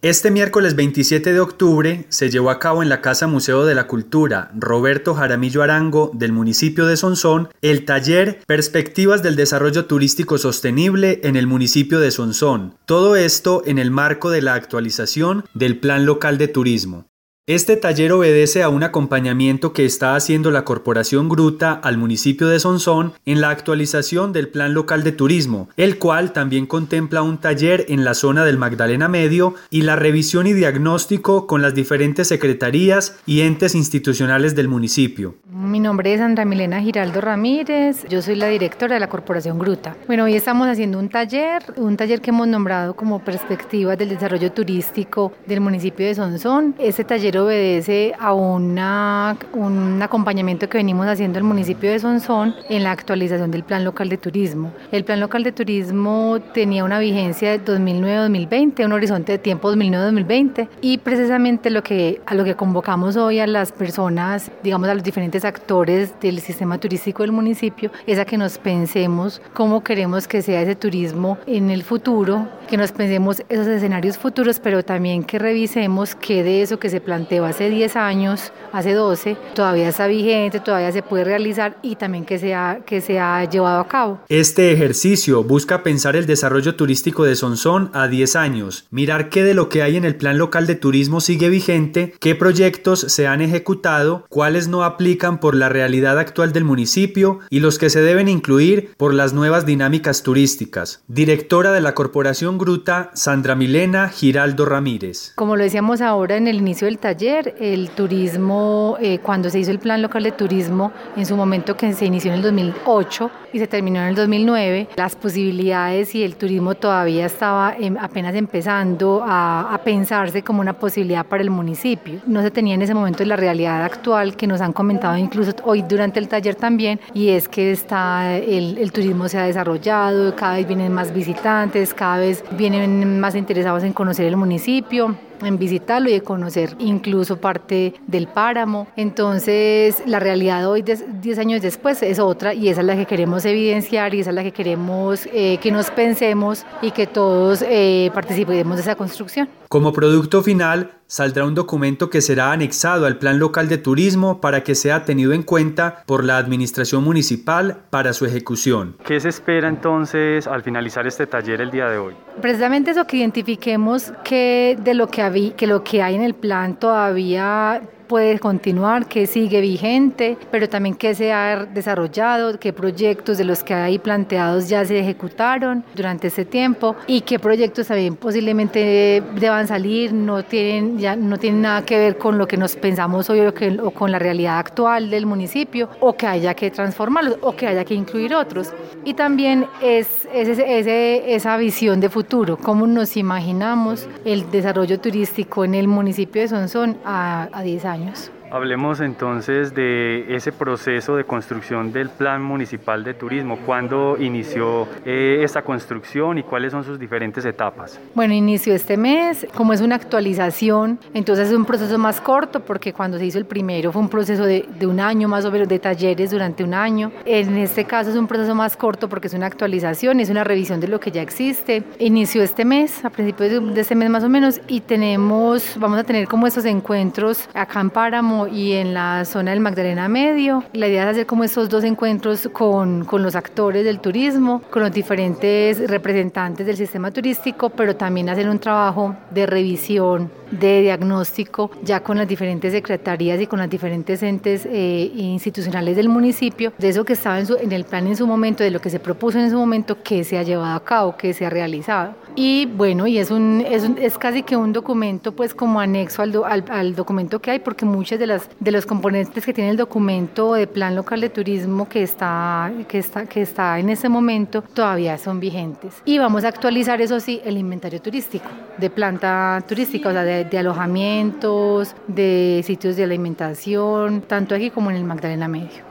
Este miércoles 27 de octubre se llevó a cabo en la Casa Museo de la Cultura Roberto Jaramillo Arango del municipio de Sonsón el taller Perspectivas del Desarrollo Turístico Sostenible en el municipio de Sonsón. Todo esto en el marco de la actualización del Plan Local de Turismo. Este taller obedece a un acompañamiento que está haciendo la Corporación Gruta al municipio de Sonsón en la actualización del Plan Local de Turismo, el cual también contempla un taller en la zona del Magdalena Medio y la revisión y diagnóstico con las diferentes secretarías y entes institucionales del municipio. Mi nombre es Sandra Milena Giraldo Ramírez, yo soy la directora de la Corporación Gruta. Bueno, hoy estamos haciendo un taller, un taller que hemos nombrado como Perspectivas del Desarrollo Turístico del municipio de Sonsón. Este taller obedece a una, un acompañamiento que venimos haciendo el municipio de Sonsón en la actualización del Plan Local de Turismo. El Plan Local de Turismo tenía una vigencia de 2009-2020, un horizonte de tiempo 2009-2020 y precisamente lo que, a lo que convocamos hoy a las personas, digamos a los diferentes actores del sistema turístico del municipio, es a que nos pensemos cómo queremos que sea ese turismo en el futuro, que nos pensemos esos escenarios futuros, pero también que revisemos qué de eso que se plantea hace 10 años, hace 12, todavía está vigente, todavía se puede realizar y también que se ha, que se ha llevado a cabo. Este ejercicio busca pensar el desarrollo turístico de Sonsón a 10 años, mirar qué de lo que hay en el plan local de turismo sigue vigente, qué proyectos se han ejecutado, cuáles no aplican por la realidad actual del municipio y los que se deben incluir por las nuevas dinámicas turísticas. Directora de la Corporación Gruta, Sandra Milena Giraldo Ramírez. Como lo decíamos ahora en el inicio del taller, el turismo, eh, cuando se hizo el plan local de turismo, en su momento que se inició en el 2008 y se terminó en el 2009, las posibilidades y el turismo todavía estaba em, apenas empezando a, a, pensarse como una posibilidad para el municipio. No se tenía en ese momento la realidad actual que nos han comentado incluso hoy durante el taller también, y es que está, el, el turismo se ha desarrollado, cada vez vienen más visitantes, cada vez vienen más interesados en conocer el municipio en visitarlo y de conocer incluso parte del páramo. Entonces, la realidad hoy, 10 años después, es otra y esa es la que queremos evidenciar y esa es la que queremos eh, que nos pensemos y que todos eh, participemos de esa construcción. Como producto final, saldrá un documento que será anexado al Plan Local de Turismo para que sea tenido en cuenta por la Administración Municipal para su ejecución. ¿Qué se espera entonces al finalizar este taller el día de hoy? Precisamente eso que identifiquemos que de lo que, había, que lo que hay en el plan todavía puede continuar, que sigue vigente, pero también que se ha desarrollado, qué proyectos de los que hay planteados ya se ejecutaron durante ese tiempo y qué proyectos también posiblemente deban salir, no tienen, ya no tienen nada que ver con lo que nos pensamos hoy o, que, o con la realidad actual del municipio o que haya que transformarlos o que haya que incluir otros. Y también es, es, esa visión de futuro, cómo nos imaginamos el desarrollo turístico en el municipio de Sonsón a, a 10 años. Hablemos entonces de ese proceso de construcción del Plan Municipal de Turismo. ¿Cuándo inició eh, esta construcción y cuáles son sus diferentes etapas? Bueno, inició este mes. Como es una actualización, entonces es un proceso más corto porque cuando se hizo el primero fue un proceso de, de un año más o menos de talleres durante un año. En este caso es un proceso más corto porque es una actualización, es una revisión de lo que ya existe. Inició este mes, a principios de este mes más o menos, y tenemos, vamos a tener como estos encuentros acá en Páramo y en la zona del Magdalena Medio. La idea es hacer como estos dos encuentros con, con los actores del turismo, con los diferentes representantes del sistema turístico, pero también hacer un trabajo de revisión de diagnóstico ya con las diferentes secretarías y con las diferentes entes eh, institucionales del municipio, de eso que estaba en, su, en, el plan en su momento, de lo que se propuso en su momento, que se ha llevado a cabo, que se ha realizado. Y bueno, y es, un, es, un, es casi que un documento pues como anexo al, do, al, al, documento que hay, porque muchas de, las, de los componentes que tiene el documento de plan local de turismo que está, que está, que está en ese momento todavía son vigentes. Y vamos a actualizar, eso sí, el inventario turístico, de planta turística, o sea, de de, alojamientos, de sitios de alimentación, tanto aquí como en el Magdalena Medio.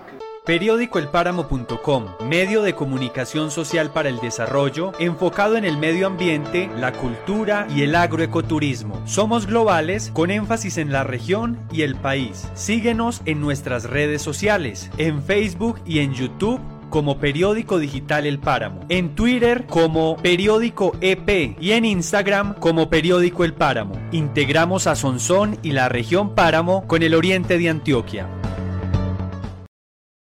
Periódico Elpáramo.com, medio de comunicación social para el desarrollo, enfocado en el medio ambiente, la cultura y el agroecoturismo. Somos globales con énfasis en la región y el país. Síguenos en nuestras redes sociales, en Facebook y en YouTube como Periódico Digital El Páramo, en Twitter como Periódico EP y en Instagram como Periódico El Páramo. Integramos a Sonsón y la región Páramo con el oriente de Antioquia.